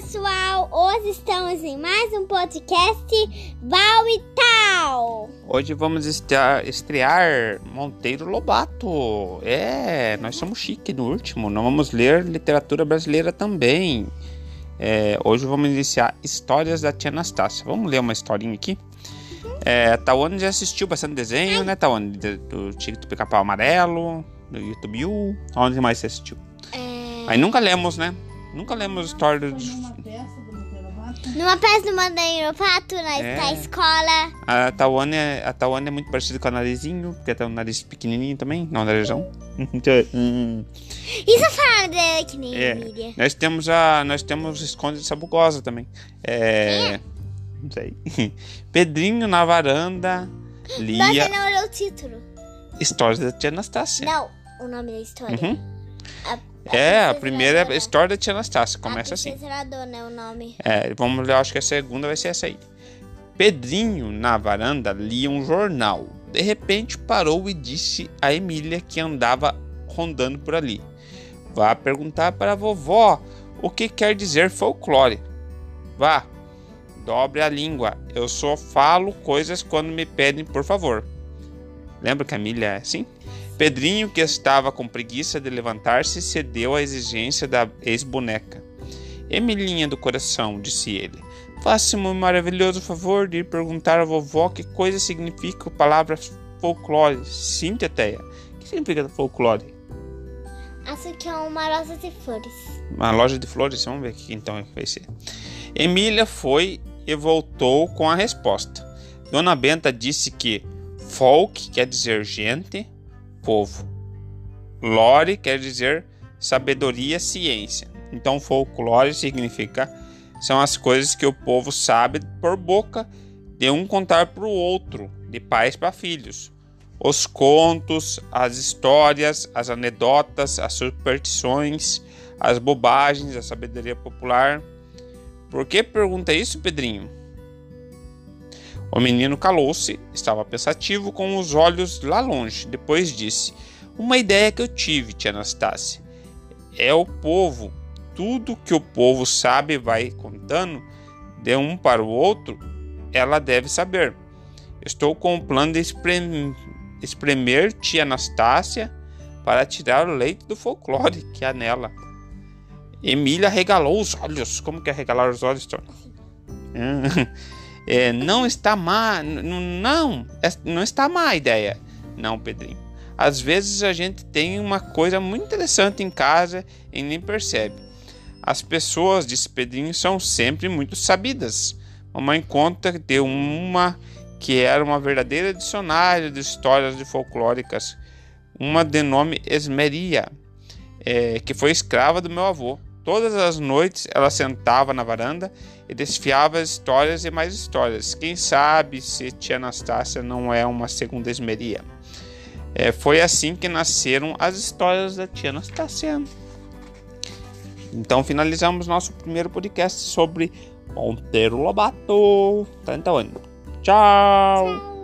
pessoal! Hoje estamos em mais um podcast Val e Tal. Hoje vamos estrear, estrear Monteiro Lobato. É, nós somos chique no último. Nós vamos ler literatura brasileira também. É, hoje vamos iniciar Histórias da Tia Anastácia. Vamos ler uma historinha aqui? É, Tawane já assistiu bastante desenho, né, Tawane? Do Tigre do Pica-Pau Amarelo, do YouTube U. Onde mais você assistiu? É... Aí nunca lemos, né? Nunca lemos história de... Numa peça do Monteiro Lobato, na É. escola. A Tawane, é- a Tawane é muito parecida com a Narizinho, porque tem um nariz pequenininho também, não, narizão. Isso fala dela que nem É. Nós temos a, nós temos Esconde de Sabugosa também. É, não sei. Pedrinho na varanda Você lia não olhou o título. Histórias da Tia Anastácia. Não, o nome da história. Uhum. A, É, a primeira é a Ladrona. história da Tia Anastácia, começa assim. Princesa Ladrona é o nome. É, vamos ler, acho que a segunda vai ser essa aí. Pedrinho, na varanda, lia um jornal. De repente parou e disse a Emília que andava rondando por ali. Vá perguntar para a vovó o que quer dizer folclore. Vá, dobre a língua. Eu só falo coisas quando me pedem por favor. Lembra que a Emília é assim? Pedrinho, que estava com preguiça de levantar-se, cedeu à exigência da ex-boneca. Emilinha do coração, disse ele, faça-me um maravilhoso favor de ir perguntar à vovó que coisa significa a palavra folclore. Sim, Teteia. O que significa folclore? Acho que é uma rosa de flores. Uma loja de flores, vamos ver aqui então vai ser. Emília foi e voltou com a resposta. Dona Benta disse que folk quer dizer gente, povo. Lore quer dizer sabedoria, ciência. Então folclore significa são as coisas que o povo sabe por boca de um contar para o outro, de pais para filhos. Os contos, as histórias, as anedotas, as superstições, as bobagens, a sabedoria popular. Por que pergunta isso, Pedrinho? O menino calou-se, estava pensativo com os olhos lá longe. Depois disse: Uma ideia que eu tive, tia Anastácia. É o povo. Tudo que o povo sabe vai contando de um para o outro, ela deve saber. Estou com o plano de esprem- espremer tia Anastácia para tirar o leite do folclore que há nela. Emília regalou os olhos. Como que é regalar os olhos, Tom? É, não está má, não, é- não está má a ideia. Não, Pedrinho. Às vezes a gente tem uma coisa muito interessante em casa e nem percebe. As pessoas, disse Pedrinho, são sempre muito sabidas. Mamãe conta de uma que era uma verdadeira dicionário de histórias de folclóricas, uma de nome Esmeria, é, que foi escrava do meu avô. Todas as noites ela sentava na varanda e desfiava histórias e mais histórias. Quem sabe se tia Anastácia não é uma segunda Esmeria. É, foi assim que nasceram as histórias da tia Anastácia. Então finalizamos nosso primeiro podcast sobre Monteiro Lobato. Então, Tchau! Tchau.